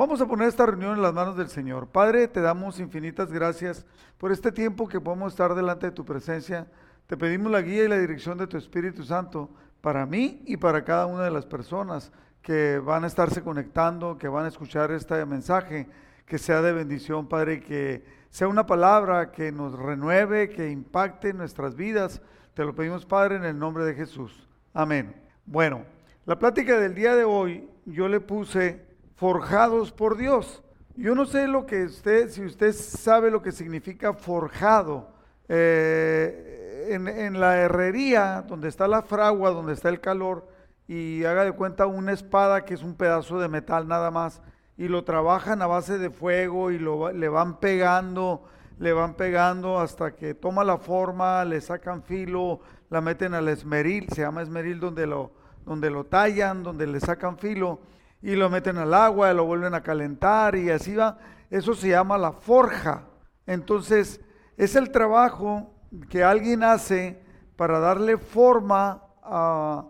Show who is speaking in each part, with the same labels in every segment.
Speaker 1: Vamos a poner esta reunión en las manos del Señor. Padre, te damos infinitas gracias por este tiempo que podemos estar delante de tu presencia. Te pedimos la guía y la dirección de tu Espíritu Santo para mí y para cada una de las personas que van a estarse conectando, que van a escuchar este mensaje, que sea de bendición, Padre, que sea una palabra que nos renueve, que impacte nuestras vidas. Te lo pedimos, Padre, en el nombre de Jesús. Amén. Bueno, la plática del día de hoy yo le puse forjados por Dios. Yo no sé lo que si usted sabe lo que significa forjado. Eh, en, en, la herrería, donde está la fragua, donde está el calor, y haga de cuenta una espada que es un pedazo de metal nada más, y lo trabajan a base de fuego y lo, le van pegando, le van pegando hasta que toma la forma, le sacan filo, la meten al esmeril, se llama esmeril donde lo, donde lo tallan, donde le sacan filo y lo meten al agua, y lo vuelven a calentar y así va. Eso se llama la forja. Entonces, es el trabajo que alguien hace para darle forma a,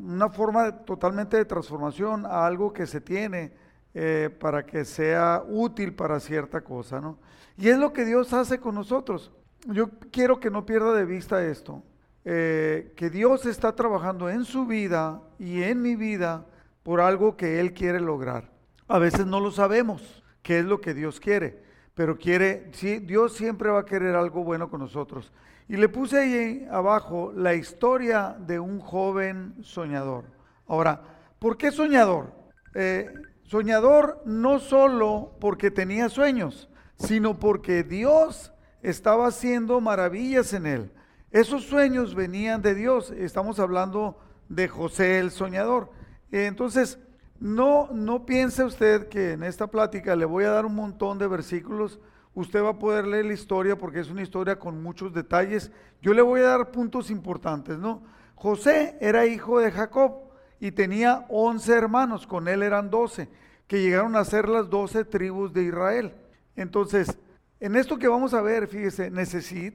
Speaker 1: una forma totalmente de transformación a algo que se tiene eh, para que sea útil para cierta cosa, ¿no? Y es lo que Dios hace con nosotros. Yo quiero que no pierda de vista esto, eh, que Dios está trabajando en su vida y en mi vida por algo que Él quiere lograr. A veces no lo sabemos qué es lo que Dios quiere, pero quiere, sí, Dios siempre va a querer algo bueno con nosotros. Y le puse ahí abajo la historia de un joven soñador. Ahora, ¿por qué soñador? Eh, soñador no solo porque tenía sueños, sino porque Dios estaba haciendo maravillas en él. Esos sueños venían de Dios. Estamos hablando de José el soñador. Entonces, no, no piense usted que en esta plática le voy a dar un montón de versículos. Usted va a poder leer la historia porque es una historia con muchos detalles. Yo le voy a dar puntos importantes, ¿no? José era hijo de Jacob y tenía 11 hermanos, con él eran 12, que llegaron a ser las 12 tribus de Israel. Entonces, en esto que vamos a ver, fíjese,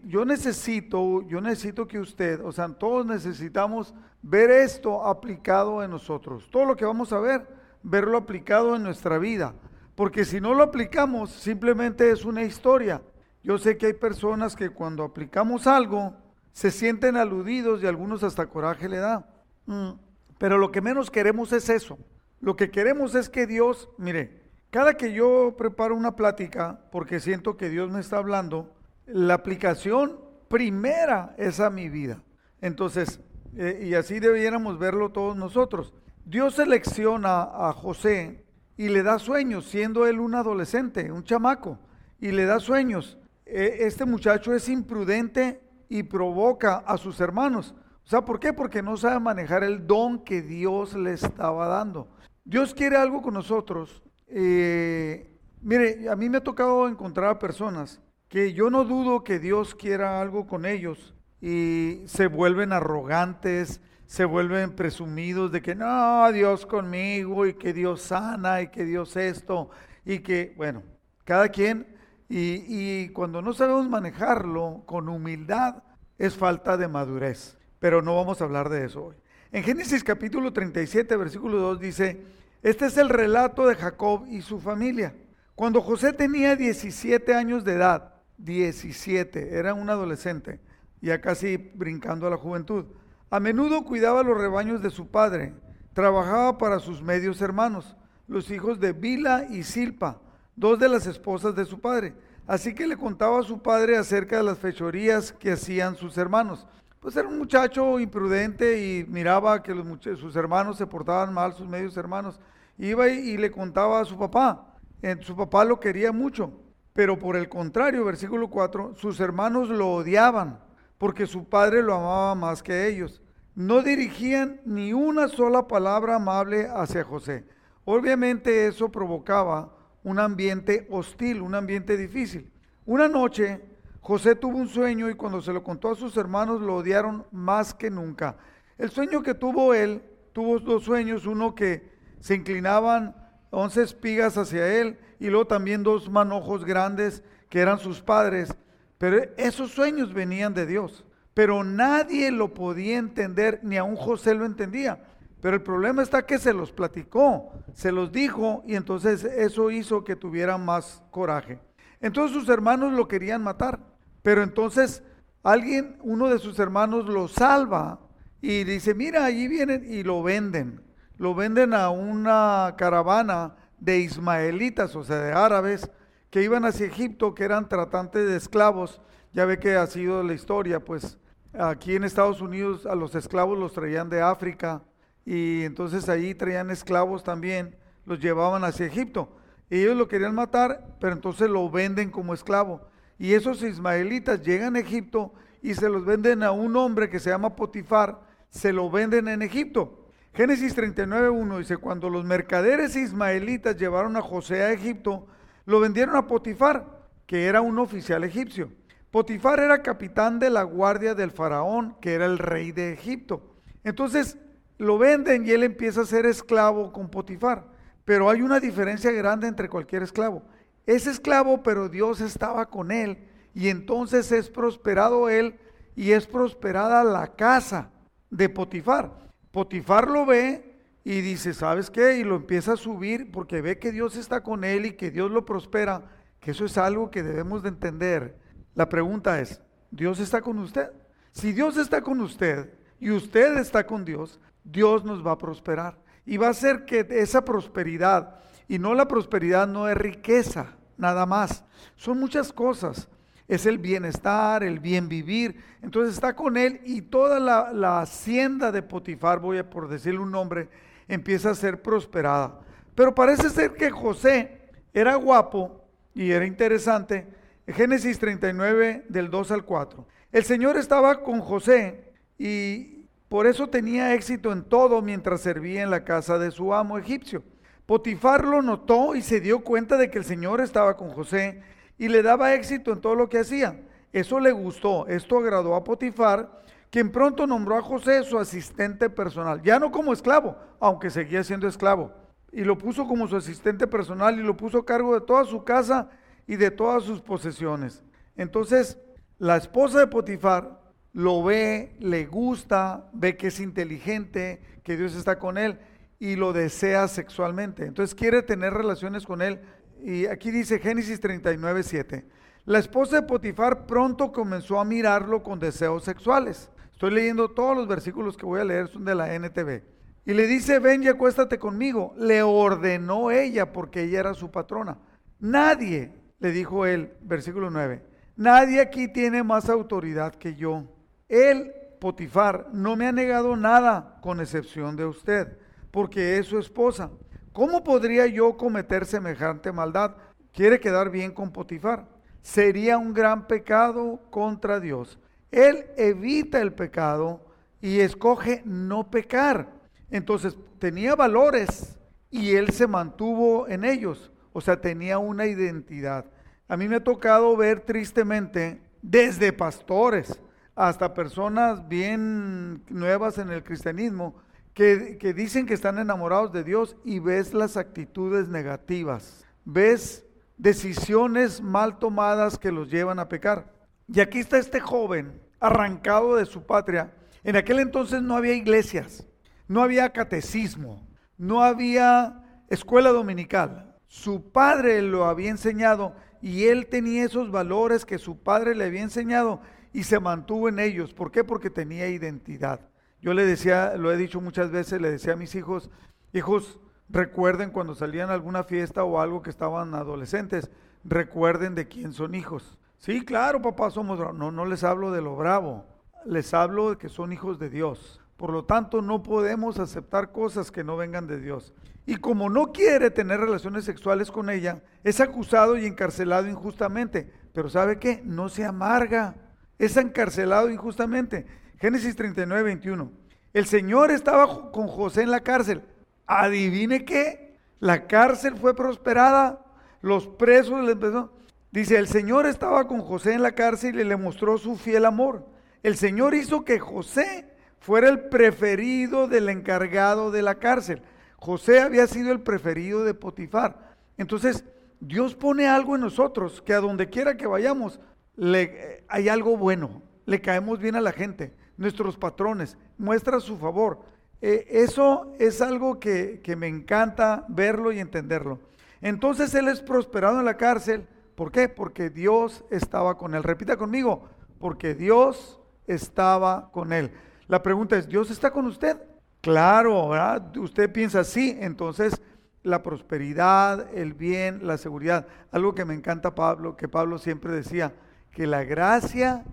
Speaker 1: yo necesito, yo necesito que usted, o sea, todos necesitamos ver esto aplicado en nosotros. Todo lo que vamos a ver, verlo aplicado en nuestra vida. Porque si no lo aplicamos, simplemente es una historia. Yo sé que hay personas que cuando aplicamos algo, se sienten aludidos y algunos hasta coraje le da. Mm, pero lo que menos queremos es eso. Lo que queremos es que Dios, mire, cada que yo preparo una plática, porque siento que Dios me está hablando, la aplicación primera es a mi vida. Entonces, eh, y así debiéramos verlo todos nosotros. Dios selecciona a José y le da sueños, siendo él un adolescente, un chamaco, y le da sueños. E, este muchacho es imprudente y provoca a sus hermanos. O sea, ¿por qué? Porque no sabe manejar el don que Dios le estaba dando. Dios quiere algo con nosotros eh, mire, a mí me ha tocado encontrar a personas que yo no dudo que Dios quiera algo con ellos y se vuelven arrogantes, se vuelven presumidos de que no, Dios conmigo y que Dios sana y que Dios esto y que, bueno, cada quien, y, y cuando no sabemos manejarlo con humildad es falta de madurez, pero no vamos a hablar de eso hoy. En Génesis capítulo 37, versículo 2 dice, este es el relato de Jacob y su familia. Cuando José tenía 17 años de edad, 17, era un adolescente, ya casi brincando a la juventud, a menudo cuidaba los rebaños de su padre, trabajaba para sus medios hermanos, los hijos de Bila y Silpa, dos de las esposas de su padre. Así que le contaba a su padre acerca de las fechorías que hacían sus hermanos. Pues era un muchacho imprudente y miraba que sus hermanos se portaban mal, sus medios hermanos. Iba y, le contaba a su papá. Eh, su papá lo quería mucho. Pero por el contrario, versículo 4, sus hermanos lo odiaban porque su padre lo amaba más que ellos. No dirigían ni una sola palabra amable hacia José. Obviamente eso provocaba un ambiente hostil, un ambiente difícil. Una noche José tuvo un sueño y cuando se lo contó a sus hermanos lo odiaron más que nunca. El sueño que tuvo él, tuvo dos sueños, uno que se inclinaban once espigas hacia él y luego también dos manojos grandes que eran sus padres. Pero esos sueños venían de Dios. Pero nadie lo podía entender, ni aun José lo entendía. Pero el problema está que se los platicó, se los dijo y entonces eso hizo que tuviera más coraje. Entonces sus hermanos lo querían matar, pero entonces alguien, uno de sus hermanos lo salva y dice, mira, allí vienen y lo venden. Lo venden a una caravana de ismaelitas, o sea, de árabes, que iban hacia Egipto, que eran tratantes de esclavos. Ya ve que ha sido la historia, pues aquí en Estados Unidos a los esclavos los traían de África y entonces ahí traían esclavos también, los llevaban hacia Egipto. Ellos lo querían matar, pero entonces lo venden como esclavo. Y esos ismaelitas llegan a Egipto y se los venden a un hombre que se llama Potifar, se lo venden en Egipto. Génesis 39.1 dice, cuando los mercaderes ismaelitas llevaron a José a Egipto, lo vendieron a Potifar, que era un oficial egipcio. Potifar era capitán de la guardia del faraón, que era el rey de Egipto. Entonces lo venden y él empieza a ser esclavo con Potifar. Pero hay una diferencia grande entre cualquier esclavo. Es esclavo, pero Dios estaba con él y entonces es prosperado él y es prosperada la casa de Potifar. Potifar lo ve y dice, ¿sabes qué? Y lo empieza a subir porque ve que Dios está con él y que Dios lo prospera, que eso es algo que debemos de entender. La pregunta es, ¿Dios está con usted? Si Dios está con usted y usted está con Dios, Dios nos va a prosperar. Y va a hacer que esa prosperidad, y no la prosperidad no es riqueza, nada más. Son muchas cosas. Es el bienestar, el bien vivir. Entonces está con él y toda la, hacienda de Potifar, voy a por decirle un nombre, empieza a ser prosperada. Pero parece ser que José era guapo y era interesante. Génesis 39 del 2 al 4. El Señor estaba con José y por eso tenía éxito en todo mientras servía en la casa de su amo egipcio. Potifar lo notó y se dio cuenta de que el Señor estaba con José y le daba éxito en todo lo que hacía. Eso le gustó, esto agradó a Potifar, quien pronto nombró a José su asistente personal, ya no como esclavo, aunque seguía siendo esclavo, y lo puso como su asistente personal y lo puso a cargo de toda su casa y de todas sus posesiones. Entonces, la esposa de Potifar lo ve, le gusta, ve que es inteligente, que Dios está con él y lo desea sexualmente. Entonces quiere tener relaciones con él. Y aquí dice Génesis 39, 7. La esposa de Potifar pronto comenzó a mirarlo con deseos sexuales. Estoy leyendo todos los versículos que voy a leer, son de la NTV. Y le dice, ven y acuéstate conmigo. Le ordenó ella porque ella era su patrona. Nadie, le dijo él, versículo 9, nadie aquí tiene más autoridad que yo él, Potifar, no me ha negado nada con excepción de usted, porque es su esposa. ¿Cómo podría yo cometer semejante maldad? Quiere quedar bien con Potifar. Sería un gran pecado contra Dios. Él evita el pecado y escoge no pecar. Entonces tenía valores y él se mantuvo en ellos. O sea, tenía una identidad. A mí me ha tocado ver tristemente desde pastores, hasta personas bien nuevas en el cristianismo que, dicen que están enamorados de Dios y ves las actitudes negativas, ves decisiones mal tomadas que los llevan a pecar. Y aquí está este joven arrancado de su patria. En aquel entonces no había iglesias, no había catecismo, no había escuela dominical. Su padre lo había enseñado y él tenía esos valores que su padre le había enseñado y se mantuvo en ellos. ¿Por qué? Porque tenía identidad. Yo le decía, lo he dicho muchas veces, le decía a mis hijos, hijos, recuerden cuando salían a alguna fiesta o algo que estaban adolescentes, recuerden de quién son hijos. Sí, claro, papá, somos No, no les hablo de lo bravo, les hablo de que son hijos de Dios. Por lo tanto, no podemos aceptar cosas que no vengan de Dios. Y como no quiere tener relaciones sexuales con ella, es acusado y encarcelado injustamente. Pero ¿sabe qué? No se amarga es encarcelado injustamente. Génesis 39, 21. El Señor estaba con José en la cárcel. Adivine qué, la cárcel fue prosperada, los presos le empezó. Dice, el Señor estaba con José en la cárcel y le mostró su fiel amor. El Señor hizo que José fuera el preferido del encargado de la cárcel. José había sido el preferido de Potifar. Entonces, Dios pone algo en nosotros que a donde quiera que vayamos, le, hay algo bueno, le caemos bien a la gente, nuestros patrones, muestra su favor. Eh, eso es algo que, que me encanta verlo y entenderlo. Entonces él es prosperado en la cárcel. ¿Por qué? Porque Dios estaba con él. Repita conmigo, porque Dios estaba con él. La pregunta es, ¿Dios está con usted? Claro, ¿verdad? Usted piensa sí, entonces la prosperidad, el bien, la seguridad. Algo que me encanta Pablo, que Pablo siempre decía, que la gracia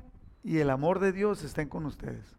Speaker 1: y el amor de Dios estén con ustedes.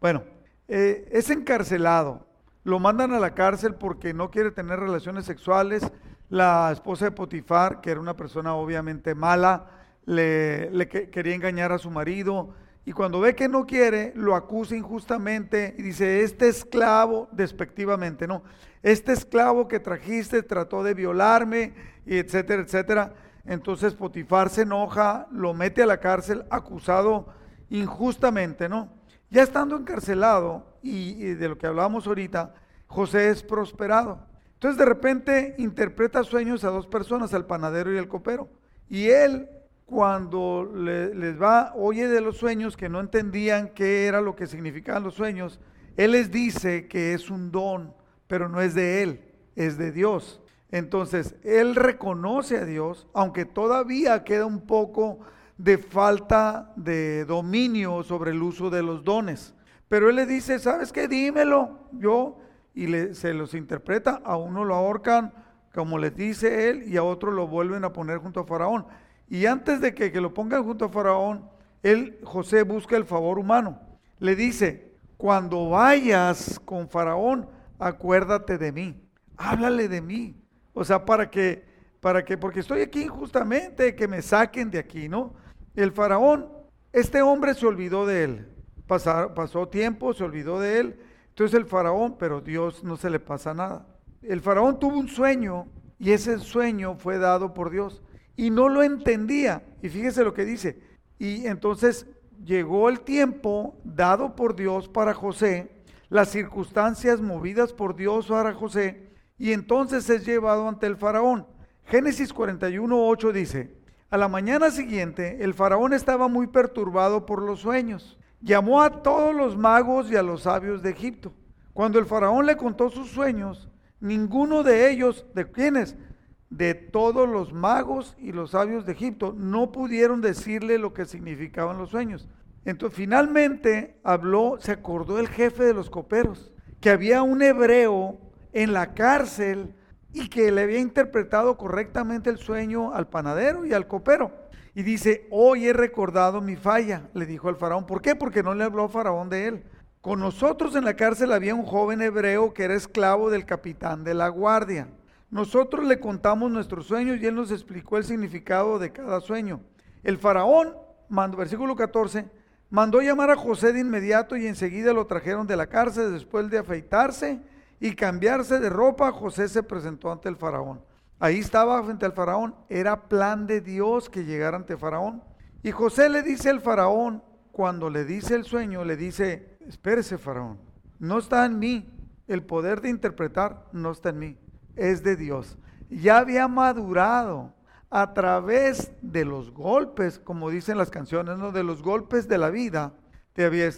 Speaker 1: Bueno, eh, es encarcelado. Lo mandan a la cárcel porque no quiere tener relaciones sexuales. La esposa de Potifar, que era una persona obviamente mala, le, quería engañar a su marido. Y cuando ve que no quiere, lo acusa injustamente y dice, este esclavo, despectivamente, no, este esclavo que trajiste trató de violarme, y etcétera, etcétera. Entonces Potifar se enoja, lo mete a la cárcel acusado injustamente, ¿no? Ya estando encarcelado, y, de lo que hablábamos ahorita, José es prosperado. Entonces de repente interpreta sueños a dos personas, al panadero y al copero. Y él, cuando les va, oye de los sueños que no entendían qué era lo que significaban los sueños, él les dice que es un don, pero no es de él, es de Dios. Entonces, él reconoce a Dios, aunque todavía queda un poco de falta de dominio sobre el uso de los dones. Pero él le dice, ¿sabes qué? Dímelo. Yo, y se los interpreta, a uno lo ahorcan, como les dice él, y a otro lo vuelven a poner junto a Faraón. Y antes de que, que lo pongan junto a Faraón, él, José, busca el favor humano. Le dice, cuando vayas con Faraón, acuérdate de mí, háblale de mí. O sea, para que, para que, porque estoy aquí injustamente, que me saquen de aquí, ¿no? El faraón, este hombre se olvidó de él. pasó tiempo, se olvidó de él. Entonces el faraón, pero Dios no se le pasa nada. El faraón tuvo un sueño y ese sueño fue dado por Dios y no lo entendía. Y fíjese lo que dice. Y entonces llegó el tiempo dado por Dios para José, las circunstancias movidas por Dios para José, y entonces es llevado ante el faraón. Génesis 41, 8 dice, a la mañana siguiente el faraón estaba muy perturbado por los sueños. Llamó a todos los magos y a los sabios de Egipto. Cuando el faraón le contó sus sueños, ninguno de ellos, ¿de quiénes? De todos los magos y los sabios de Egipto, no pudieron decirle lo que significaban los sueños. Entonces finalmente habló, se acordó el jefe de los coperos, que había un hebreo en la cárcel y que le había interpretado correctamente el sueño al panadero y al copero. Y dice, hoy he recordado mi falla, le dijo al faraón. ¿Por qué? Porque no le habló faraón de él. Con nosotros en la cárcel había un joven hebreo que era esclavo del capitán de la guardia. Nosotros le contamos nuestros sueños y él nos explicó el significado de cada sueño. El faraón, mandó, versículo 14, mandó llamar a José de inmediato y enseguida lo trajeron de la cárcel después de afeitarse y cambiarse de ropa, José se presentó ante el faraón. Ahí estaba frente al faraón. Era plan de Dios que llegara ante faraón. Y José le dice al faraón, cuando le dice el sueño, le dice, espérese faraón, no está en mí. El poder de interpretar no está en mí, es de Dios. Ya había madurado a través de los golpes, como dicen las canciones, ¿no? de los golpes de la vida. Te había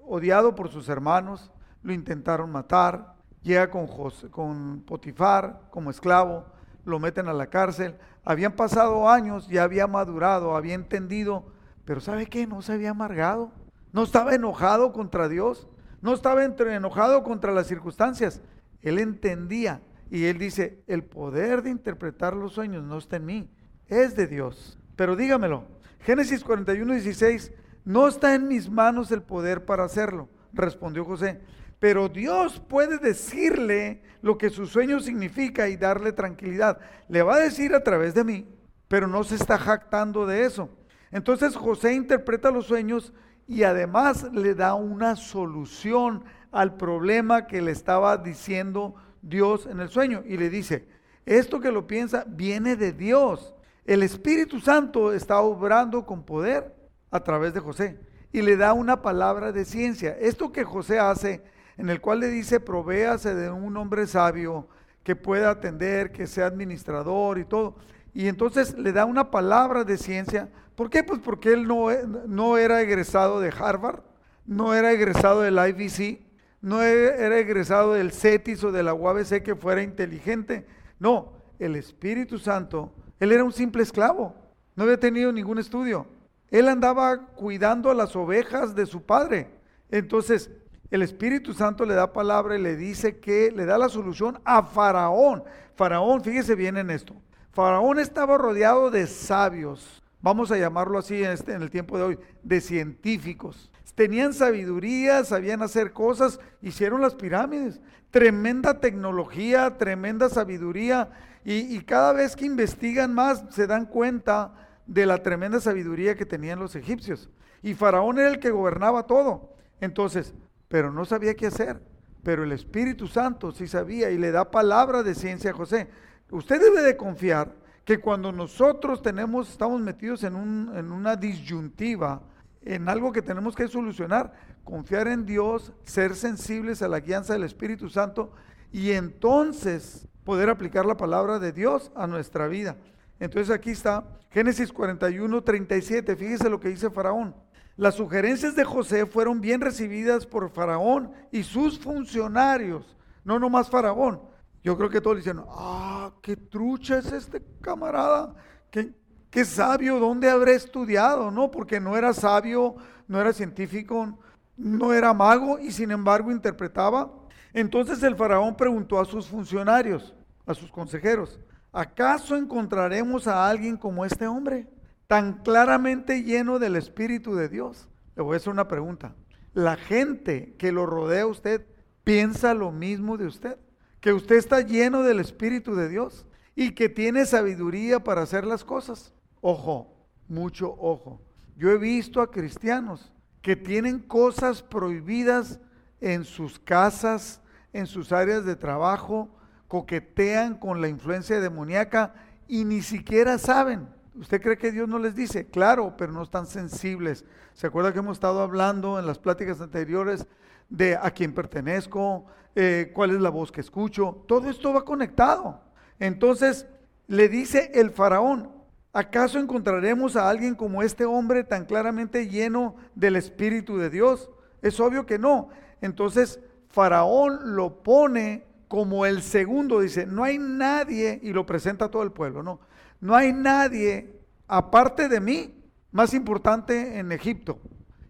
Speaker 1: odiado por sus hermanos, lo intentaron matar, llega con, con Potifar como esclavo, lo meten a la cárcel. Habían pasado años, ya había madurado, había entendido, pero ¿sabe qué? No se había amargado, no estaba enojado contra Dios, no estaba enojado contra las circunstancias. Él entendía y él dice, el poder de interpretar los sueños no está en mí, es de Dios. Pero dígamelo, Génesis 41, 16, no está en mis manos el poder para hacerlo, respondió José pero Dios puede decirle lo que su sueño significa y darle tranquilidad. Le va a decir a través de mí, pero no se está jactando de eso. Entonces José interpreta los sueños y además le da una solución al problema que le estaba diciendo Dios en el sueño. Y le dice, esto que lo piensa viene de Dios. El Espíritu Santo está obrando con poder a través de José y le da una palabra de ciencia. Esto que José hace en el cual le dice, provéase de un hombre sabio que pueda atender, que sea administrador y todo. Y entonces le da una palabra de ciencia. ¿Por qué? Pues porque él no, no era egresado de Harvard, no era egresado del IBC, no e-, era egresado del CETIS o de la UABC que fuera inteligente. No, el Espíritu Santo, él era un simple esclavo, no había tenido ningún estudio. Él andaba cuidando a las ovejas de su padre. Entonces, el Espíritu Santo le da palabra y le dice que le da la solución a Faraón. Faraón, fíjese bien en esto. Faraón estaba rodeado de sabios, vamos a llamarlo así en, este, en el tiempo de hoy, de científicos. Tenían sabiduría, sabían hacer cosas, hicieron las pirámides. Tremenda tecnología, tremenda sabiduría. Y, y cada vez que investigan más se dan cuenta de la tremenda sabiduría que tenían los egipcios. Y Faraón era el que gobernaba todo. Entonces, pero no sabía qué hacer. Pero el Espíritu Santo sí sabía y le da palabra de ciencia a José. Usted debe de confiar que cuando nosotros tenemos, estamos metidos en, un, en una disyuntiva, en algo que tenemos que solucionar, confiar en Dios, ser sensibles a la guianza del Espíritu Santo y entonces poder aplicar la palabra de Dios a nuestra vida. Entonces aquí está Génesis 41, 37. Fíjese lo que dice Faraón. Las sugerencias de José fueron bien recibidas por Faraón y sus funcionarios, no nomás Faraón. Yo creo que todos le ah, qué trucha es este camarada, qué, qué sabio, ¿dónde habré estudiado? No, porque no era sabio, no era científico, no era mago y sin embargo interpretaba. Entonces el faraón preguntó a sus funcionarios, a sus consejeros, ¿acaso encontraremos a alguien como este hombre? Tan claramente lleno del Espíritu de Dios? Le voy a hacer una pregunta. ¿La gente que lo rodea a usted piensa lo mismo de usted? ¿Que usted está lleno del Espíritu de Dios y que tiene sabiduría para hacer las cosas? Ojo, mucho ojo. Yo he visto a cristianos que tienen cosas prohibidas en sus casas, en sus áreas de trabajo, coquetean con la influencia demoníaca y ni siquiera saben. ¿Usted cree que Dios no les dice? Claro, pero no están sensibles. ¿Se acuerda que hemos estado hablando en las pláticas anteriores de a quién pertenezco, eh, cuál es la voz que escucho? Todo esto va conectado. Entonces le dice el faraón, ¿acaso encontraremos a alguien como este hombre tan claramente lleno del Espíritu de Dios? Es obvio que no. Entonces faraón lo pone como el segundo, dice, no hay nadie, y lo presenta a todo el pueblo, ¿no? No hay nadie aparte de mí más importante en Egipto.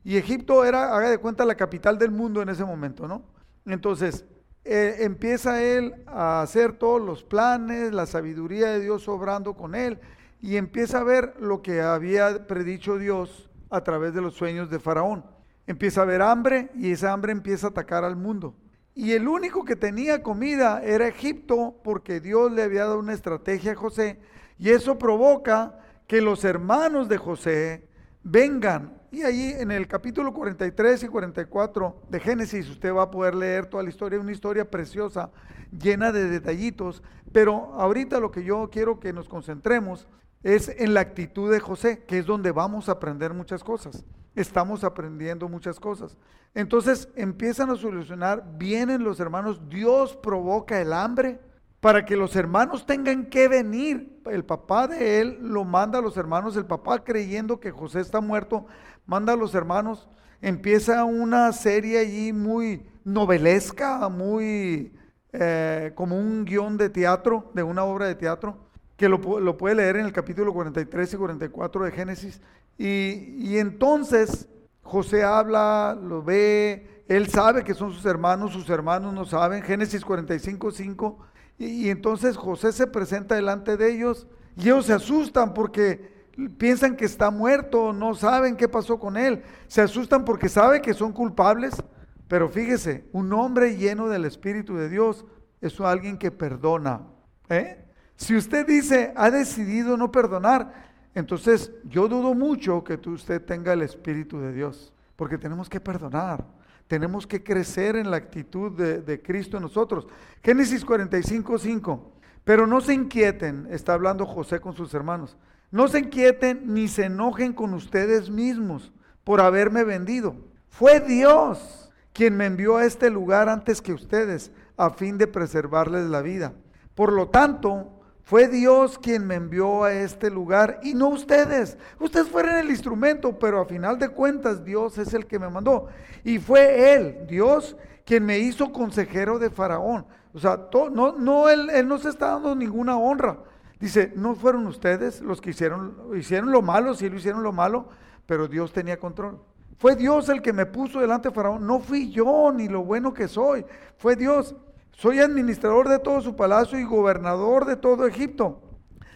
Speaker 1: Y Egipto era, haga de cuenta, la capital del mundo en ese momento, ¿no? Entonces, eh, empieza él a hacer todos los planes, la sabiduría de Dios obrando con él, y empieza a ver lo que había predicho Dios a través de los sueños de Faraón. Empieza a haber hambre y esa hambre empieza a atacar al mundo. Y el único que tenía comida era Egipto porque Dios le había dado una estrategia a José y eso provoca que los hermanos de José vengan. Y ahí en el capítulo 43 y 44 de Génesis usted va a poder leer toda la historia, una historia preciosa, llena de detallitos. Pero ahorita lo que yo quiero que nos concentremos es en la actitud de José, que es donde vamos a aprender muchas cosas. Estamos aprendiendo muchas cosas. Entonces empiezan a solucionar, vienen los hermanos, Dios provoca el hambre para que los hermanos tengan que venir. El papá de él lo manda a los hermanos, el papá creyendo que José está muerto, manda a los hermanos. Empieza una serie allí muy novelesca, muy eh, como un guion de teatro, de una obra de teatro, que lo, puede leer en el capítulo 43 y 44 de Génesis. Y, y entonces José habla, lo ve, él sabe que son sus hermanos, sus hermanos no saben. Génesis 45, 5 y, entonces José se presenta delante de ellos y ellos se asustan porque piensan que está muerto, no saben qué pasó con él. Se asustan porque saben que son culpables. Pero fíjese, un hombre lleno del Espíritu de Dios es alguien que perdona. ¿eh? Si usted dice, ha decidido no perdonar, entonces yo dudo mucho que usted tenga el Espíritu de Dios, porque tenemos que perdonar. Tenemos que crecer en la actitud de, Cristo en nosotros. Génesis 45, 5. Pero no se inquieten, está hablando José con sus hermanos. No se inquieten ni se enojen con ustedes mismos por haberme vendido. Fue Dios quien me envió a este lugar antes que ustedes, a fin de preservarles la vida. Por lo tanto, fue Dios quien me envió a este lugar y no ustedes. Ustedes fueron el instrumento, pero a final de cuentas Dios es el que me mandó. Y fue Él, Dios, quien me hizo consejero de Faraón. O sea, no, no, él, no se está dando ninguna honra. Dice, no fueron ustedes los que hicieron, hicieron lo malo, sí lo hicieron lo malo, pero Dios tenía control. Fue Dios el que me puso delante de Faraón. No fui yo ni lo bueno que soy. Fue Dios. Soy administrador de todo su palacio y gobernador de todo Egipto.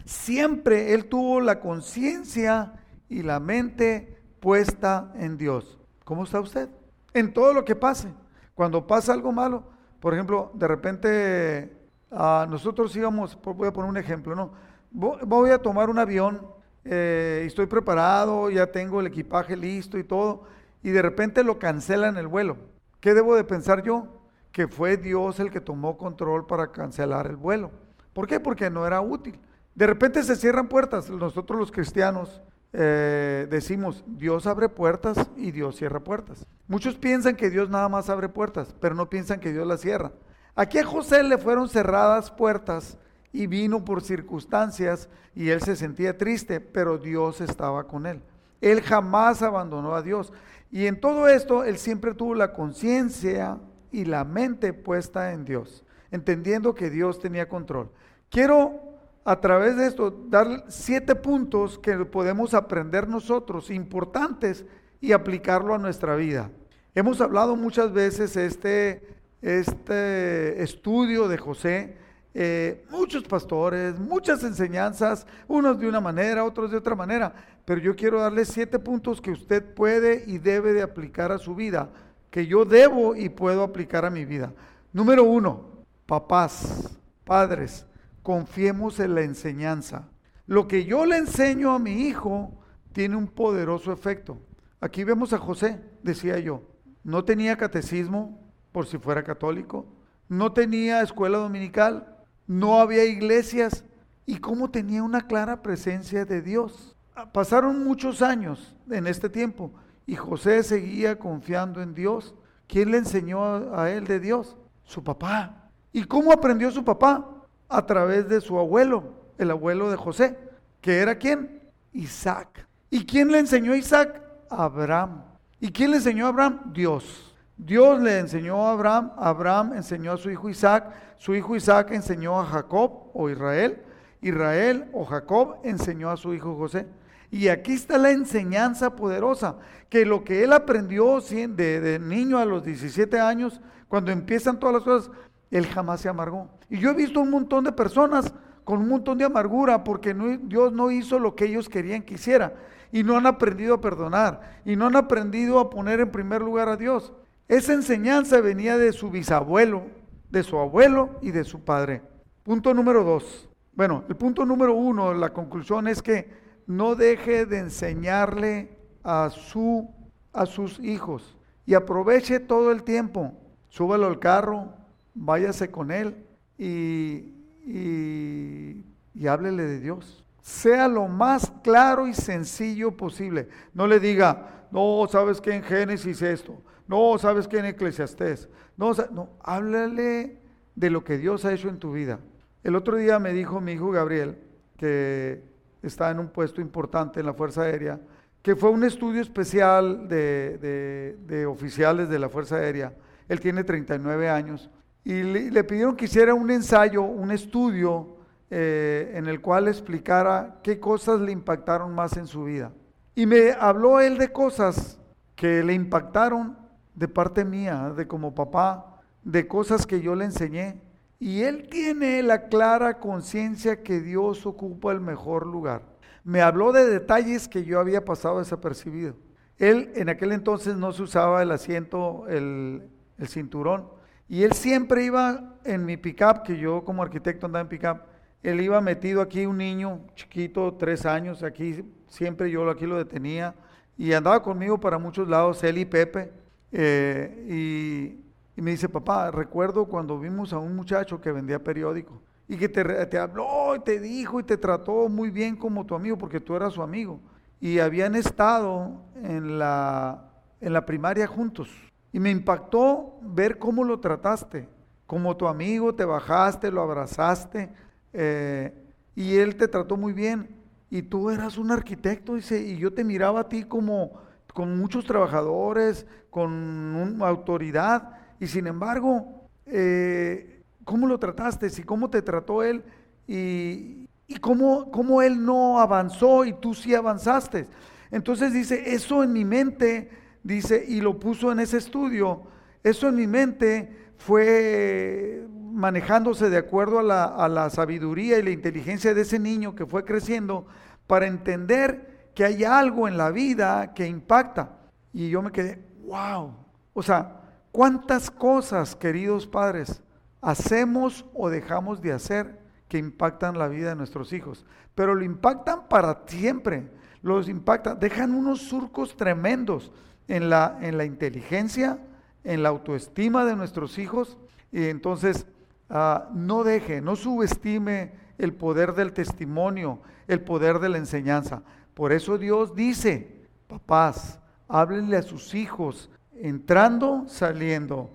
Speaker 1: Siempre él tuvo la conciencia y la mente puesta en Dios. ¿Cómo está usted? En todo lo que pase. Cuando pasa algo malo, por ejemplo, de repente ah, nosotros íbamos, voy a poner un ejemplo, ¿no? Voy a tomar un avión, eh, estoy preparado, ya tengo el equipaje listo y todo, y de repente lo cancelan el vuelo. ¿Qué debo de pensar yo? Que fue Dios el que tomó control para cancelar el vuelo. ¿Por qué? Porque no era útil. De repente se cierran puertas. Nosotros los cristianos eh, decimos, Dios abre puertas y Dios cierra puertas. Muchos piensan que Dios nada más abre puertas, pero no piensan que Dios las cierra. Aquí a José le fueron cerradas puertas y vino por circunstancias y él se sentía triste, pero Dios estaba con él. Él jamás abandonó a Dios. Y en todo esto, él siempre tuvo la conciencia y la mente puesta en Dios, entendiendo que Dios tenía control. Quiero a través de esto dar siete puntos que podemos aprender nosotros, importantes, y aplicarlo a nuestra vida. Hemos hablado muchas veces este, este estudio de José, eh, muchos pastores, muchas enseñanzas, unos de una manera, otros de otra manera, pero yo quiero darle siete puntos que usted puede y debe de aplicar a su vida, que yo debo y puedo aplicar a mi vida. Número uno, papás, padres, confiemos en la enseñanza. Lo que yo le enseño a mi hijo tiene un poderoso efecto. Aquí vemos a José, decía yo, no tenía catecismo por si fuera católico, no tenía escuela dominical, no había iglesias y cómo tenía una clara presencia de Dios. Pasaron muchos años en este tiempo y José seguía confiando en Dios. ¿Quién le enseñó a él de Dios? Su papá. ¿Y cómo aprendió su papá? A través de su abuelo, el abuelo de José, que era quién? Isaac. ¿Y quién le enseñó a Isaac? Abraham. ¿Y quién le enseñó a Abraham? Dios. Dios le enseñó a Abraham, Abraham enseñó a su hijo Isaac, su hijo Isaac enseñó a Jacob o Israel, Israel o Jacob enseñó a su hijo José. Y aquí está la enseñanza poderosa, que lo que él aprendió de, niño a los 17 años, cuando empiezan todas las cosas, él jamás se amargó. Y yo he visto un montón de personas con un montón de amargura porque Dios no hizo lo que ellos querían que hiciera. Y no han aprendido a perdonar. Y no han aprendido a poner en primer lugar a Dios. Esa enseñanza venía de su bisabuelo, de su abuelo y de su padre. Punto número dos. Bueno, el punto número uno, la conclusión es que no deje de enseñarle a, su, a sus hijos y aproveche todo el tiempo. Súbalo al carro, váyase con él y, y, háblele de Dios. Sea lo más claro y sencillo posible. No le diga, no, sabes que en Génesis esto, no, ¿sabes qué en Eclesiastés? No, no, háblale de lo que Dios ha hecho en tu vida. El otro día me dijo mi hijo Gabriel, que está en un puesto importante en la Fuerza Aérea, que fue un estudio especial de, oficiales de la Fuerza Aérea. Él tiene 39 años y le, pidieron que hiciera un ensayo, un estudio eh, en el cual explicara qué cosas le impactaron más en su vida. Y me habló él de cosas que le impactaron de parte mía, de como papá, de cosas que yo le enseñé. Y él tiene la clara conciencia que Dios ocupa el mejor lugar. Me habló de detalles que yo había pasado desapercibido. Él en aquel entonces no se usaba el asiento, el, cinturón. Y él siempre iba en mi pickup, que yo como arquitecto andaba en pickup, él iba metido aquí un niño chiquito, tres años, aquí siempre yo aquí lo detenía. Y andaba conmigo para muchos lados, él y Pepe. Eh, y, me dice, papá, recuerdo cuando vimos a un muchacho que vendía periódico y que te, habló y te dijo y te trató muy bien como tu amigo, porque tú eras su amigo. Y habían estado en la, en la primaria juntos. Y me impactó ver cómo lo trataste. Como tu amigo, te bajaste, lo abrazaste. Eh, y él te trató muy bien. Y tú eras un arquitecto, dice, y yo te miraba a ti como con muchos trabajadores, con autoridad, y sin embargo, eh, ¿cómo lo trataste? ¿Y cómo te trató él? Y, y cómo, cómo él no avanzó y tú sí avanzaste. Entonces dice, eso en mi mente, dice, y lo puso en ese estudio, eso en mi mente fue manejándose de acuerdo a la, a la sabiduría y la inteligencia de ese niño que fue creciendo para entender que hay algo en la vida que impacta. Y yo me quedé, wow. O sea, ¿cuántas cosas, queridos padres, hacemos o dejamos de hacer que impactan la vida de nuestros hijos? Pero lo impactan para siempre. Los impactan, dejan unos surcos tremendos en la, en la inteligencia, en la autoestima de nuestros hijos. Y entonces, ah, no deje, no subestime el poder del testimonio, el poder de la enseñanza. Por eso Dios dice, papás, háblenle a sus hijos, entrando, saliendo,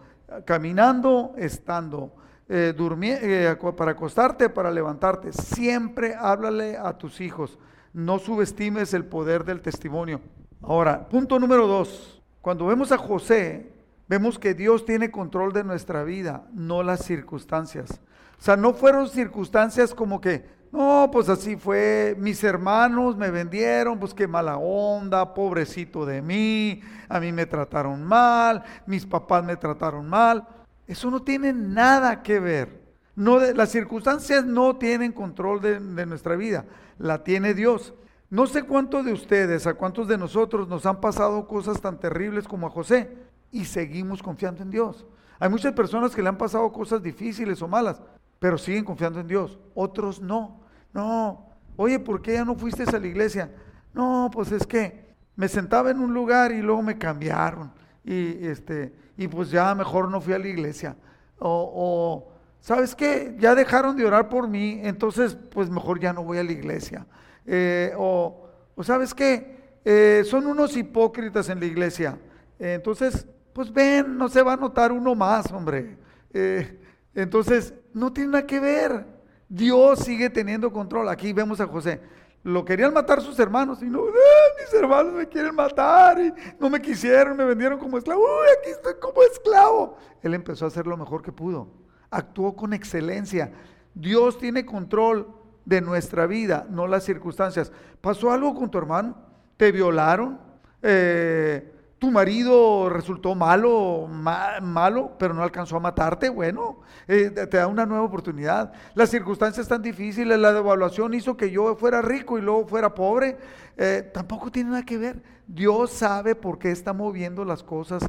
Speaker 1: caminando, estando, eh, eh, para acostarte, para levantarte. Siempre háblale a tus hijos. No subestimes el poder del testimonio. Ahora, punto número dos. Cuando vemos a José, vemos que Dios tiene control de nuestra vida, no las circunstancias. O sea, no fueron circunstancias como que, no, pues así fue, mis hermanos me vendieron, pues qué mala onda, pobrecito de mí, a mí me trataron mal, mis papás me trataron mal. Eso no tiene nada que ver. No, las circunstancias no tienen control de, de nuestra vida, la tiene Dios. No sé cuántos de ustedes, a cuántos de nosotros nos han pasado cosas tan terribles como a José y seguimos confiando en Dios. Hay muchas personas que le han pasado cosas difíciles o malas, pero siguen confiando en Dios. Otros no. No, oye, ¿por qué ya no fuiste a la iglesia? No, pues es que me sentaba en un lugar y luego me cambiaron. Y, este, y pues ya mejor no fui a la iglesia. O, ¿sabes qué? Ya dejaron de orar por mí, entonces pues mejor ya no voy a la iglesia. Eh, o, ¿sabes qué? Eh, son unos hipócritas en la iglesia. entonces, pues ven, no se va a notar uno más, hombre. Eh, entonces, no tiene nada que ver. Dios sigue teniendo control. Aquí vemos a José. Lo querían matar sus hermanos y no, ah, mis hermanos me quieren matar y no me quisieron, me vendieron como esclavo. Uy, aquí estoy como esclavo. Él empezó a hacer lo mejor que pudo. Actuó con excelencia. Dios tiene control de nuestra vida, no las circunstancias. ¿Pasó algo con tu hermano? ¿Te violaron? Eh, tu marido resultó malo, malo, pero no alcanzó a matarte, bueno, eh, te da una nueva oportunidad. Las circunstancias están difíciles, la devaluación hizo que yo fuera rico y luego fuera pobre, eh, tampoco tiene nada que ver. Dios sabe por qué está moviendo las cosas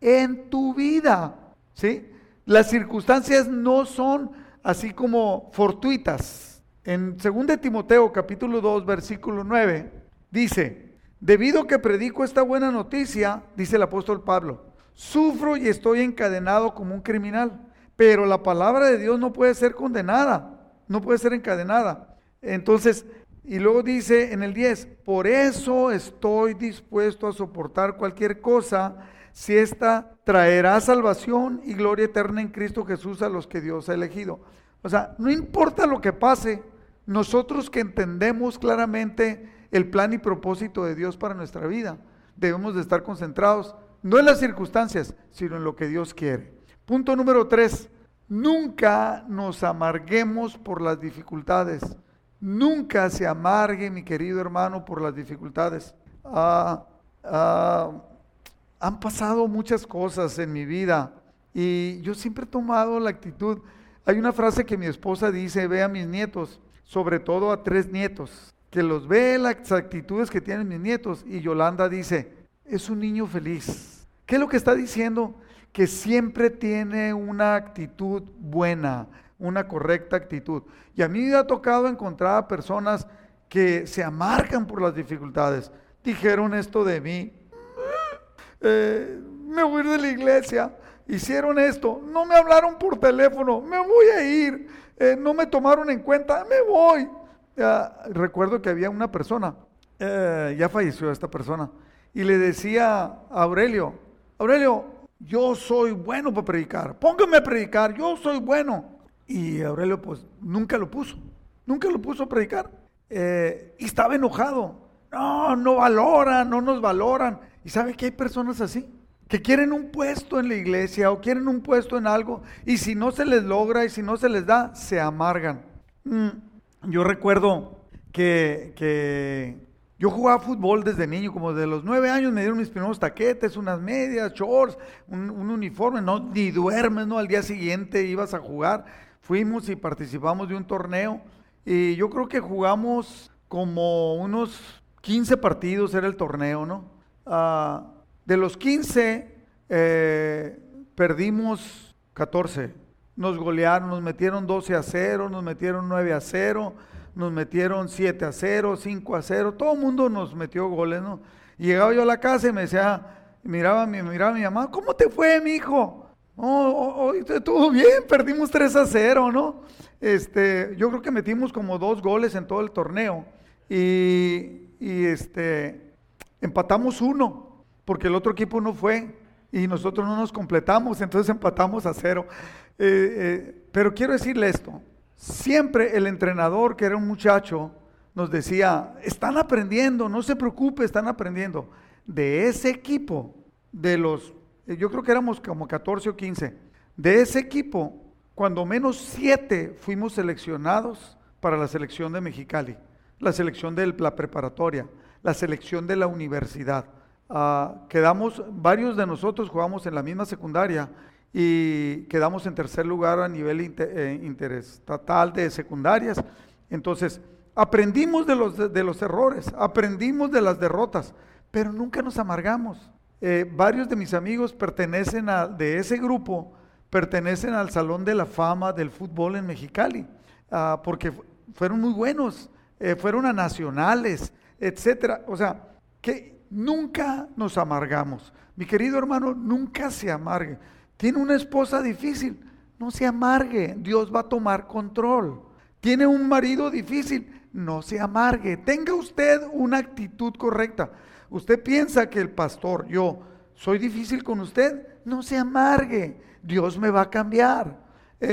Speaker 1: en tu vida, ¿sí? Las circunstancias no son así como fortuitas. En 2 Timoteo capítulo 2 versículo 9 dice, Debido que predico esta buena noticia, dice el apóstol Pablo, sufro y estoy encadenado como un criminal, pero la palabra de Dios no puede ser condenada, no puede ser encadenada. Entonces, y luego dice en el 10, por eso estoy dispuesto a soportar cualquier cosa si ésta traerá salvación y gloria eterna en Cristo Jesús a los que Dios ha elegido. O sea, no importa lo que pase, nosotros que entendemos claramente el plan y propósito de Dios para nuestra vida. Debemos de estar concentrados no en las circunstancias, sino en lo que Dios quiere. Punto número tres, nunca nos amarguemos por las dificultades. Nunca se amargue, mi querido hermano, por las dificultades. Ah, ah, han pasado muchas cosas en mi vida y yo siempre he tomado la actitud. Hay una frase que mi esposa dice, ve a mis nietos, sobre todo a tres nietos que los ve las actitudes que tienen mis nietos y Yolanda dice, es un niño feliz. ¿Qué es lo que está diciendo? Que siempre tiene una actitud buena, una correcta actitud. Y a mí me ha tocado encontrar a personas que se amargan por las dificultades. Dijeron esto de mí, eh, me voy a ir de la iglesia, hicieron esto, no me hablaron por teléfono, me voy a ir, eh, no me tomaron en cuenta, me voy recuerdo que había una persona, eh, ya falleció esta persona, y le decía a Aurelio, Aurelio, yo soy bueno para predicar, póngame a predicar, yo soy bueno. Y Aurelio pues nunca lo puso, nunca lo puso a predicar. Eh, y estaba enojado. No, no valoran, no nos valoran. Y sabe que hay personas así. que quieren un puesto en la iglesia o quieren un puesto en algo y si no se les logra y si no se les da, se amargan. Mm, yo recuerdo que, que yo jugaba fútbol desde niño, como de los nueve años me dieron mis primeros taquetes, unas medias, shorts, un, uniforme, no, ni duermes, ¿no? Al día siguiente ibas a jugar. Fuimos y participamos de un torneo y yo creo que jugamos como unos 15 partidos, era el torneo, ¿no? Ah, de los 15, eh, perdimos 14. Nos golearon, nos metieron 12 a 0, nos metieron 9 a 0, nos metieron 7 a 0, 5 a 0. Todo el mundo nos metió goles, ¿no? Y llegaba yo a la casa y me decía, miraba, miraba a mi mamá, ¿cómo te fue, mi hijo? Oh, oh, oh, bien, perdimos 3 a 0, ¿no? Este, yo creo que metimos como dos goles en todo el torneo. Y, y este, empatamos uno porque el otro equipo no fue y nosotros no nos completamos, entonces empatamos a cero. Eh, eh, pero quiero decirle esto, siempre el entrenador, que era un muchacho, nos decía, están aprendiendo, no se preocupe, están aprendiendo. De ese equipo, de los, yo creo que éramos como 14 o 15, de ese equipo, cuando menos siete fuimos seleccionados para la selección de Mexicali, la selección de la preparatoria, la selección de la universidad. Ah, quedamos, varios de nosotros jugamos en la misma secundaria y quedamos en tercer lugar a nivel eh, interestatal de secundarias. Entonces, aprendimos de los, de, los errores, aprendimos de las derrotas, pero nunca nos amargamos. Eh, varios de mis amigos pertenecen a, de ese grupo, pertenecen al Salón de la Fama del Fútbol en Mexicali, ah, porque fueron muy buenos, eh, fueron a nacionales, etcétera. O sea, que nunca nos amargamos. Mi querido hermano, nunca se amargue. Tiene una esposa difícil, no se amargue, Dios va a tomar control. Tiene un marido difícil, no se amargue. Tenga usted una actitud correcta. Usted piensa que el pastor, yo, soy difícil con usted, no se amargue. Dios me va a cambiar. Eh,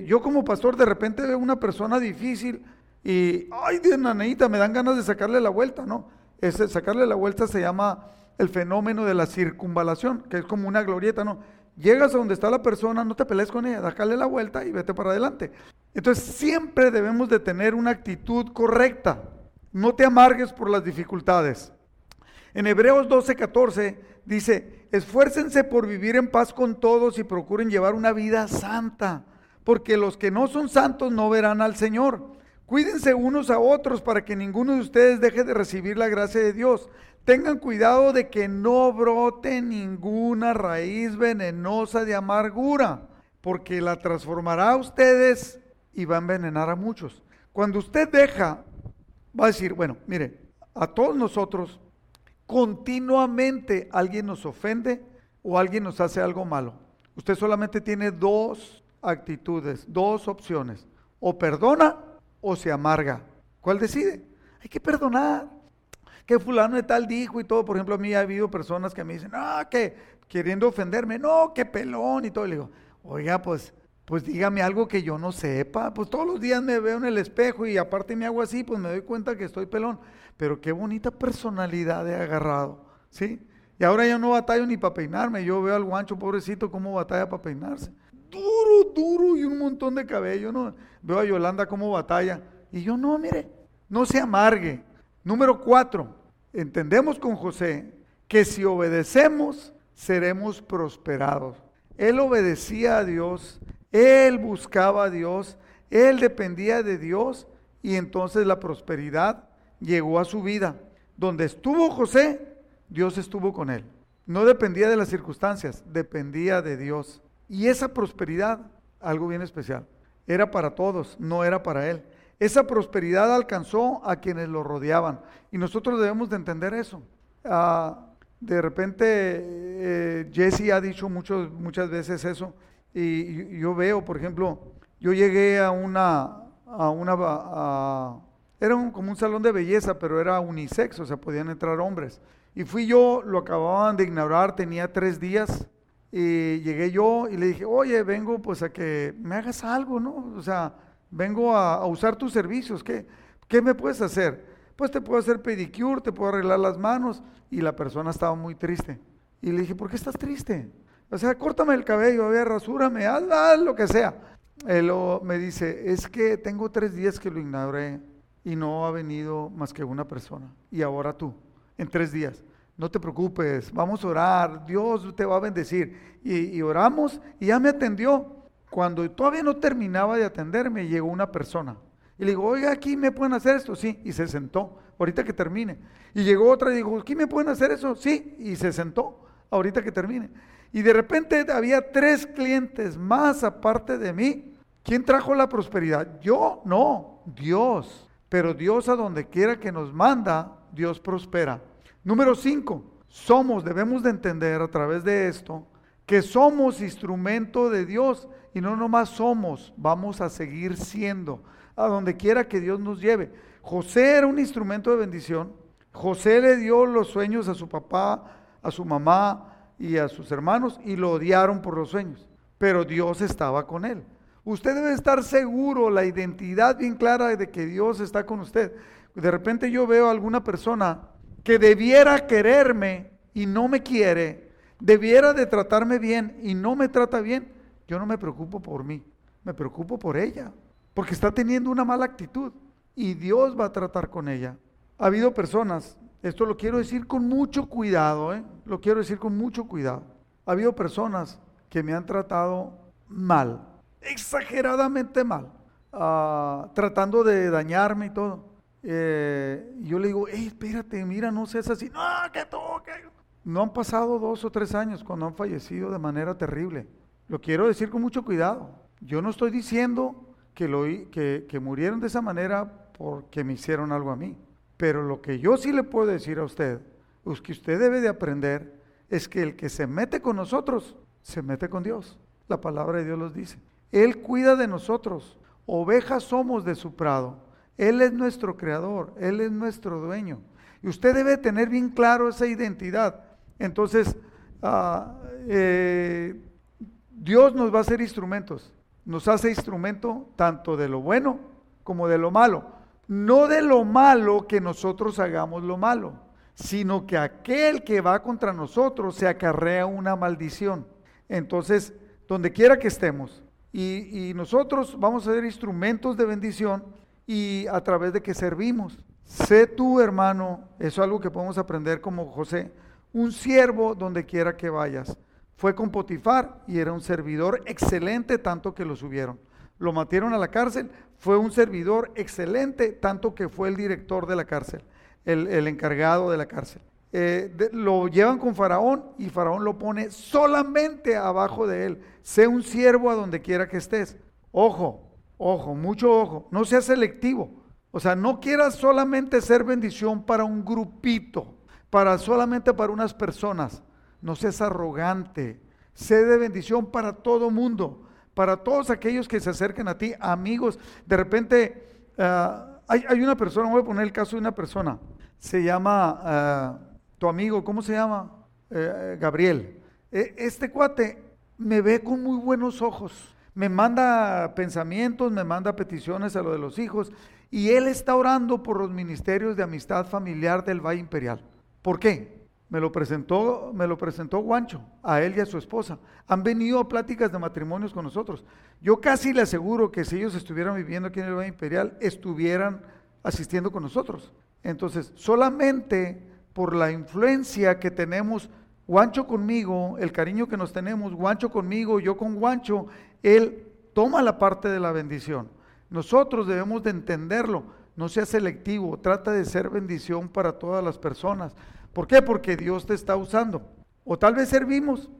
Speaker 1: eh, yo como pastor de repente veo una persona difícil y, ay, de nanita, me dan ganas de sacarle la vuelta, ¿no? Ese, sacarle la vuelta se llama el fenómeno de la circunvalación, que es como una glorieta, ¿no? Llegas a donde está la persona, no te pelees con ella, dácale la vuelta y vete para adelante. Entonces siempre debemos de tener una actitud correcta. No te amargues por las dificultades. En Hebreos 12, 14 dice, esfuércense por vivir en paz con todos y procuren llevar una vida santa, porque los que no son santos no verán al Señor. Cuídense unos a otros para que ninguno de ustedes deje de recibir la gracia de Dios. Tengan cuidado de que no brote ninguna raíz venenosa de amargura, porque la transformará a ustedes y va a envenenar a muchos. Cuando usted deja, va a decir, bueno, mire, a todos nosotros continuamente alguien nos ofende o alguien nos hace algo malo. Usted solamente tiene dos actitudes, dos opciones. O perdona o se amarga. ¿Cuál decide? Hay que perdonar. Que fulano de tal dijo y todo. Por ejemplo, a mí ha habido personas que me dicen, ah, que queriendo ofenderme, no, que pelón y todo. Y le digo, oiga, pues, pues dígame algo que yo no sepa. Pues todos los días me veo en el espejo y aparte me hago así, pues me doy cuenta que estoy pelón. Pero qué bonita personalidad he agarrado, ¿sí? Y ahora ya no batallo ni para peinarme. Yo veo al guancho, pobrecito, cómo batalla para peinarse duro, duro y un montón de cabello, ¿no? Veo a Yolanda como batalla. Y yo, no, mire, no se amargue. Número cuatro, entendemos con José que si obedecemos, seremos prosperados. Él obedecía a Dios, él buscaba a Dios, él dependía de Dios y entonces la prosperidad llegó a su vida. Donde estuvo José, Dios estuvo con él. No dependía de las circunstancias, dependía de Dios. Y esa prosperidad, algo bien especial, era para todos, no era para él. Esa prosperidad alcanzó a quienes lo rodeaban. Y nosotros debemos de entender eso. Ah, de repente, eh, Jesse ha dicho muchas veces eso. Y, yo veo, por ejemplo, yo llegué a una, a una, era como un salón de belleza, pero era unisex, o sea, podían entrar hombres. Y fui yo, lo acababan de ignorar, tenía tres días y llegué yo y le dije, oye, vengo pues a que me hagas algo, ¿no? O sea, vengo a, usar tus servicios, ¿qué, ¿qué me puedes hacer? Pues te puedo hacer pedicure, te puedo arreglar las manos. Y la persona estaba muy triste. Y le dije, ¿por qué estás triste? O sea, córtame el cabello, a ver, rasúrame, haz, haz lo que sea. Él me dice, es que tengo tres días que lo ignoré y no ha venido más que una persona. Y ahora tú, en tres días. No te preocupes, vamos a orar, Dios te va a bendecir. Y, y oramos y ya me atendió. Cuando todavía no terminaba de atenderme, llegó una persona. Y le digo, oiga, aquí me pueden hacer esto, sí. Y se sentó, ahorita que termine. Y llegó otra y dijo, aquí me pueden hacer eso, sí. Y se sentó, ahorita que termine. Y de repente había tres clientes más aparte de mí. ¿Quién trajo la prosperidad? Yo, no, Dios. Pero Dios a donde quiera que nos manda, Dios prospera. Número cinco, somos, debemos de entender a través de esto, que somos instrumento de Dios y no nomás somos, vamos a seguir siendo, a donde quiera que Dios nos lleve. José era un instrumento de bendición. José le dio los sueños a su papá, a su mamá, y a sus hermanos y lo odiaron por los sueños, pero Dios estaba con él. Usted debe estar seguro, la identidad bien clara de que Dios está con usted. De repente yo veo a alguna persona que debiera quererme y no me quiere, debiera de tratarme bien y no me trata bien. Yo no me preocupo por mí, me preocupo por ella, porque está teniendo una mala actitud y Dios va a tratar con ella. Ha habido personas esto lo quiero decir con mucho cuidado, ¿eh? lo quiero decir con mucho cuidado. Ha habido personas que me han tratado mal, exageradamente mal, ah, tratando de dañarme y todo. Eh, yo le digo, espérate, mira, no seas así. No, que toque. No han pasado dos o tres años cuando han fallecido de manera terrible. Lo quiero decir con mucho cuidado. Yo no estoy diciendo que, lo, que, murieron de esa manera porque me hicieron algo a mí. Pero lo que yo sí le puedo decir a usted, es que usted debe de aprender, es que el que se mete con nosotros, se mete con Dios. La palabra de Dios los dice. Él cuida de nosotros. Ovejas somos de su prado. Él es nuestro creador. Él es nuestro dueño. Y usted debe tener bien claro esa identidad. Entonces, ah, eh, Dios nos va a hacer instrumentos. Nos hace instrumento tanto de lo bueno como de lo malo no de lo malo que nosotros hagamos lo malo, sino que aquel que va contra nosotros se acarrea una maldición. Entonces, donde quiera que estemos, y, nosotros vamos a ser instrumentos de bendición y a través de que servimos. Sé tú, hermano, eso es algo que podemos aprender como José, un siervo donde quiera que vayas. Fue con Potifar y era un servidor excelente tanto que lo subieron lo metieron a la cárcel, fue un servidor excelente, tanto que fue el director de la cárcel, el, encargado de la cárcel. Eh, lo llevan con Faraón y Faraón lo pone solamente abajo de él. Sé un siervo a donde quiera que estés. Ojo, ojo, mucho ojo. No seas selectivo. O sea, no quieras solamente ser bendición para un grupito, para solamente para unas personas. No seas arrogante. Sé de bendición para todo mundo para todos aquellos que se acerquen a ti, amigos. De repente, ah, hay, una persona, voy a poner el caso de una persona, se llama ah, tu amigo, ¿cómo se llama? Eh, Gabriel. E, este cuate me ve con muy buenos ojos, me manda pensamientos, me manda peticiones a lo de los hijos, y él está orando por los ministerios de amistad familiar del Valle Imperial. ¿Por qué? Me lo presentó, me lo presentó Guancho, a él y a su esposa. Han venido a pláticas de matrimonios con nosotros. Yo casi le aseguro que si ellos estuvieran viviendo aquí en el Valle Imperial, estuvieran asistiendo con nosotros. Entonces, solamente por la influencia que tenemos, Guancho conmigo, el cariño que nos tenemos, Guancho conmigo, yo con Guancho, él toma la parte de la bendición. Nosotros debemos de entenderlo, no sea selectivo, trata de ser bendición para todas las personas. ¿Por qué? Porque Dios te está usando. O tal vez servimos.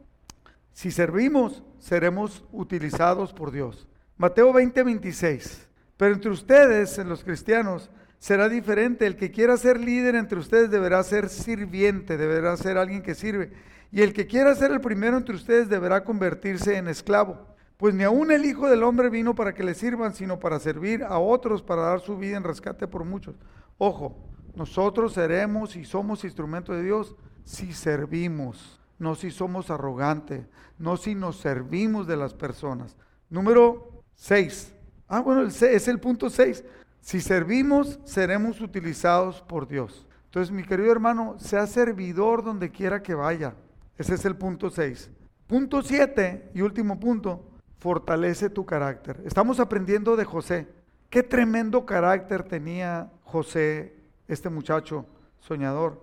Speaker 1: Si servimos, seremos utilizados por Dios. Mateo 20, 26. Pero entre ustedes, en los cristianos, será diferente. El que quiera ser líder entre ustedes deberá ser sirviente, deberá ser alguien que sirve. Y el que quiera ser el primero entre ustedes deberá convertirse en esclavo. Pues ni aun el Hijo del Hombre vino para que le sirvan, sino para servir a otros, para dar su vida en rescate por muchos. Ojo, nosotros seremos y somos instrumentos de Dios si servimos, no si somos arrogantes, no si nos servimos de las personas. Número 6. Ah, bueno, es el punto 6. Si servimos, seremos utilizados por Dios. Entonces, mi querido hermano, sea servidor donde quiera que vaya. Ese es el punto 6. Punto 7 y último punto, fortalece tu carácter. Estamos aprendiendo de José. Qué tremendo carácter tenía José, este muchacho soñador.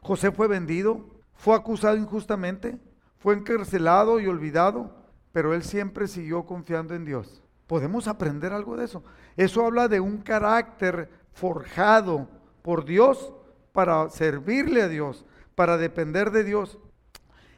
Speaker 1: José fue vendido, fue acusado injustamente, fue encarcelado y olvidado, pero él siempre siguió confiando en Dios. Podemos aprender algo de eso. Eso habla de un carácter forjado por Dios para servirle a Dios, para depender de Dios.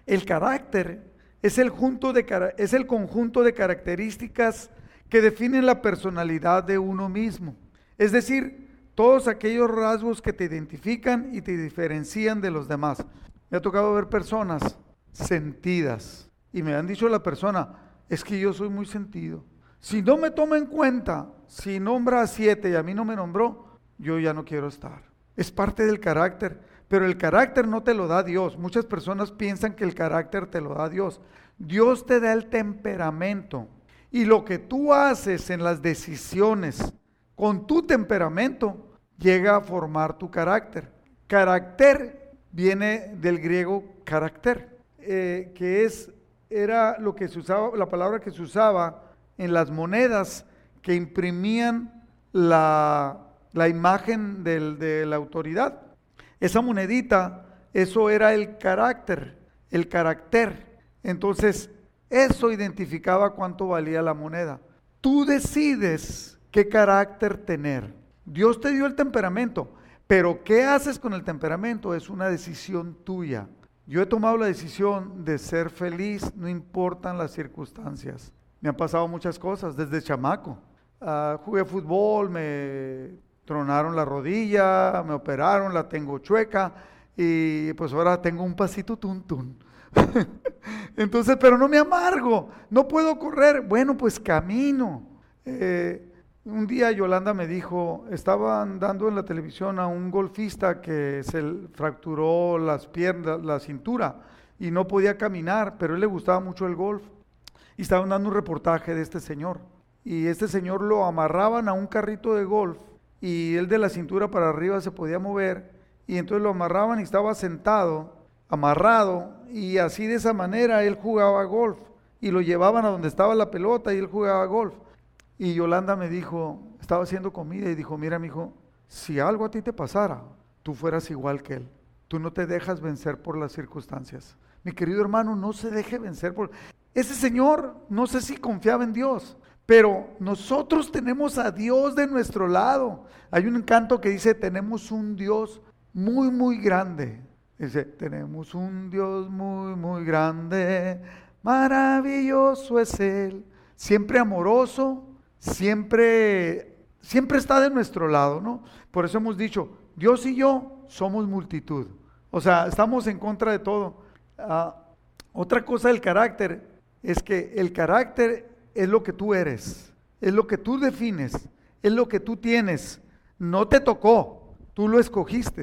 Speaker 1: El carácter es el, de, es el conjunto de características que definen la personalidad de uno mismo. Es decir, todos aquellos rasgos que te identifican y te diferencian de los demás. Me ha tocado ver personas sentidas y me han dicho la persona, es que yo soy muy sentido. Si no me toma en cuenta, si nombra a siete y a mí no me nombró, yo ya no quiero estar. Es parte del carácter, pero el carácter no te lo da Dios. Muchas personas piensan que el carácter te lo da Dios. Dios te da el temperamento. Y lo que tú haces en las decisiones con tu temperamento llega a formar tu carácter. Carácter viene del griego carácter, eh, que es, era lo que se usaba, la palabra que se usaba en las monedas que imprimían la, la imagen de la autoridad. Esa monedita, eso era el carácter, el carácter. Entonces, eso identificaba cuánto valía la moneda. Tú decides qué carácter tener. Dios te dio el temperamento, pero qué haces con el temperamento es una decisión tuya. Yo he tomado la decisión de ser feliz, no importan las circunstancias. Me han pasado muchas cosas desde chamaco. Uh, jugué fútbol, me tronaron la rodilla, me operaron, la tengo chueca y pues ahora tengo un pasito tuntún. Entonces, pero no me amargo, no puedo correr. Bueno, pues camino. Eh, un día Yolanda me dijo, estaban dando en la televisión a un golfista que se fracturó las piernas, la cintura y no podía caminar, pero él le gustaba mucho el golf. Y estaban dando un reportaje de este señor. Y este señor lo amarraban a un carrito de golf y él de la cintura para arriba se podía mover y entonces lo amarraban y estaba sentado, amarrado y así de esa manera él jugaba golf y lo llevaban a donde estaba la pelota y él jugaba golf. Y Yolanda me dijo, estaba haciendo comida y dijo, mira mi hijo, si algo a ti te pasara, tú fueras igual que él. Tú no te dejas vencer por las circunstancias. Mi querido hermano, no se deje vencer por... Ese señor, no sé si confiaba en Dios, pero nosotros tenemos a Dios de nuestro lado. Hay un canto que dice, tenemos un Dios muy, muy grande. Dice, tenemos un Dios muy, muy grande, maravilloso es Él, siempre amoroso, siempre, siempre está de nuestro lado, ¿no? Por eso hemos dicho, Dios y yo somos multitud. O sea, estamos en contra de todo. Ah, otra cosa del carácter es que el carácter es lo que tú eres, es lo que tú defines, es lo que tú tienes. No te tocó, tú lo escogiste.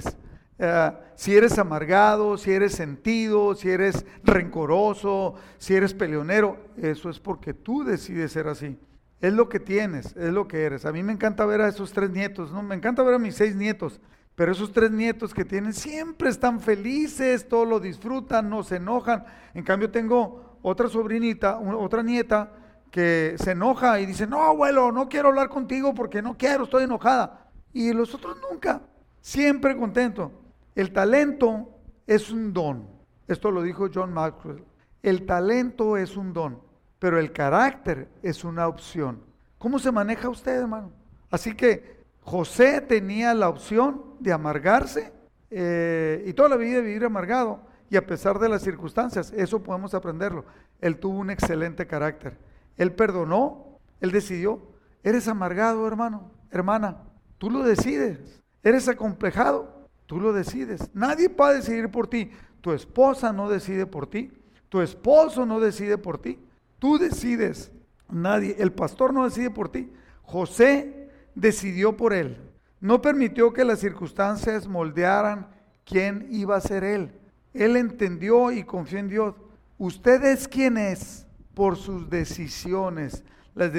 Speaker 1: Eh, si eres amargado, si eres sentido, si eres rencoroso, si eres peleonero, eso es porque tú decides ser así. Es lo que tienes, es lo que eres. A mí me encanta ver a esos tres nietos, ¿no? Me encanta ver a mis seis nietos, pero esos tres nietos que tienen siempre están felices, todo lo disfrutan, no se enojan. En cambio tengo otra sobrinita, otra nieta que se enoja y dice, no, abuelo, no quiero hablar contigo porque no quiero, estoy enojada. Y los otros nunca, siempre contento. El talento es un don. Esto lo dijo John Maxwell. El talento es un don, pero el carácter es una opción. ¿Cómo se maneja usted, hermano? Así que José tenía la opción de amargarse eh, y toda la vida vivir amargado. Y a pesar de las circunstancias, eso podemos aprenderlo. Él tuvo un excelente carácter. Él perdonó, Él decidió. Eres amargado, hermano, hermana, tú lo decides. Eres acomplejado, tú lo decides. Nadie puede decidir por ti. Tu esposa no decide por ti. Tu esposo no decide por ti. Tú decides. Nadie, el pastor no decide por ti. José decidió por él. No permitió que las circunstancias moldearan quién iba a ser él. Él entendió y confió en Dios. Usted es quien es por sus decisiones. Las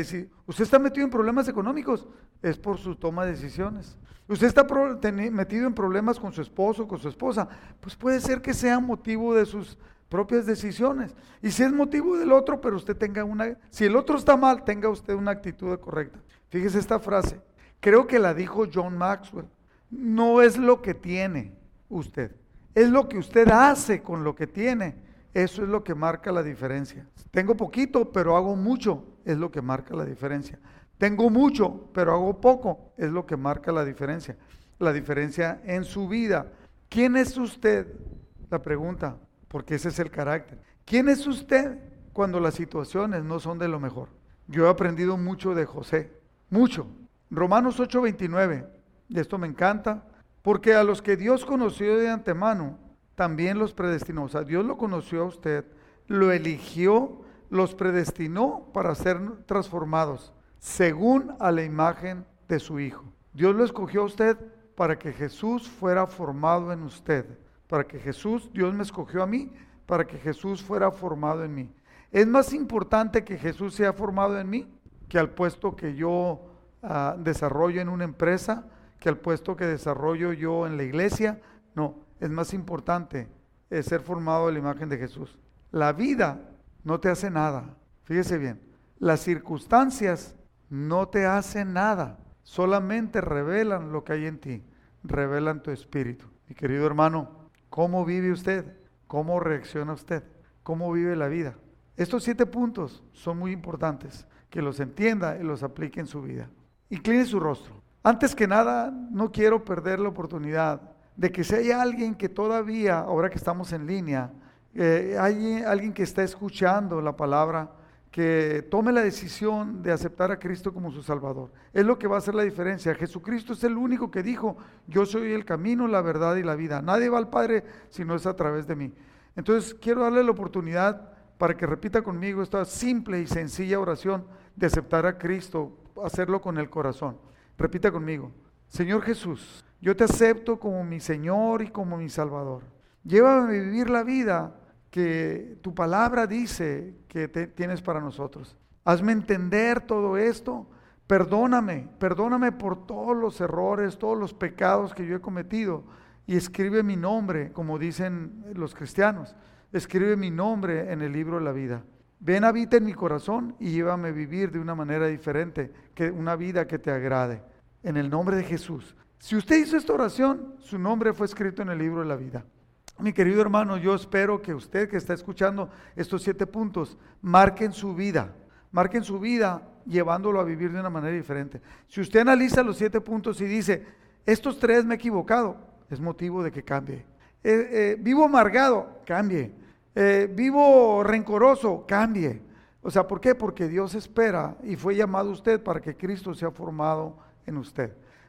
Speaker 1: usted está metido en problemas económicos, es por su toma de decisiones. Usted está metido en problemas con su esposo, con su esposa, pues puede ser que sea motivo de sus propias decisiones. Y si es motivo del otro, pero usted tenga una, si el otro está mal, tenga usted una actitud correcta. Fíjese esta frase, creo que la dijo John Maxwell, no es lo que tiene usted, es lo que usted hace con lo que tiene. Eso es lo que marca la diferencia. Tengo poquito, pero hago mucho, es lo que marca la diferencia. Tengo mucho, pero hago poco, es lo que marca la diferencia. La diferencia en su vida. ¿Quién es usted? La pregunta, porque ese es el carácter. ¿Quién es usted cuando las situaciones no son de lo mejor? Yo he aprendido mucho de José, mucho. Romanos 8:29, y esto me encanta, porque a los que Dios conoció de antemano, también los predestinó. O sea, Dios lo conoció a usted, lo eligió, los predestinó para ser transformados según a la imagen de su Hijo. Dios lo escogió a usted para que Jesús fuera formado en usted para que Jesús, Dios me escogió a mí, para que Jesús fuera formado en mí. Es más importante que Jesús sea formado en mí que al puesto que yo ah, desarrollo en una empresa, que al puesto que desarrollo yo en la iglesia. No, es más importante ser formado en la imagen de Jesús. La vida no te hace nada. Fíjese bien, las circunstancias no te hacen nada, solamente revelan lo que hay en ti, revelan tu espíritu. Mi querido hermano, ¿Cómo vive usted? ¿Cómo reacciona usted? ¿Cómo vive la vida? Estos siete puntos son muy importantes, que los entienda y los aplique en su vida. Incline su rostro. Antes que nada, no quiero perder la oportunidad de que si hay alguien que todavía, ahora que estamos en línea, eh, hay alguien que está escuchando la palabra, que tome la decisión de aceptar a Cristo como su Salvador. Es lo que va a hacer la diferencia. Jesucristo es el único que dijo, yo soy el camino, la verdad y la vida. Nadie va al Padre si no es a través de mí. Entonces quiero darle la oportunidad para que repita conmigo esta simple y sencilla oración de aceptar a Cristo, hacerlo con el corazón. Repita conmigo, Señor Jesús, yo te acepto como mi Señor y como mi Salvador. Llévame a vivir la vida que tu palabra dice que tienes para nosotros. Hazme entender todo esto. Perdóname, perdóname por todos los errores, todos los pecados que yo he cometido. Y escribe mi nombre, como dicen los cristianos. Escribe mi nombre en el libro de la vida. Ven, habita en mi corazón y llévame a vivir de una manera diferente, que una vida que te agrade. En el nombre de Jesús. Si usted hizo esta oración, su nombre fue escrito en el libro de la vida. Mi querido hermano, yo espero que usted que está escuchando estos siete puntos, marquen su vida, marquen su vida llevándolo a vivir de una manera diferente. Si usted analiza los siete puntos y dice, estos tres me he equivocado, es motivo de que cambie. Eh, eh, vivo amargado, cambie. Eh, vivo rencoroso, cambie. O sea, ¿por qué? Porque Dios espera y fue llamado usted para que Cristo sea formado en usted.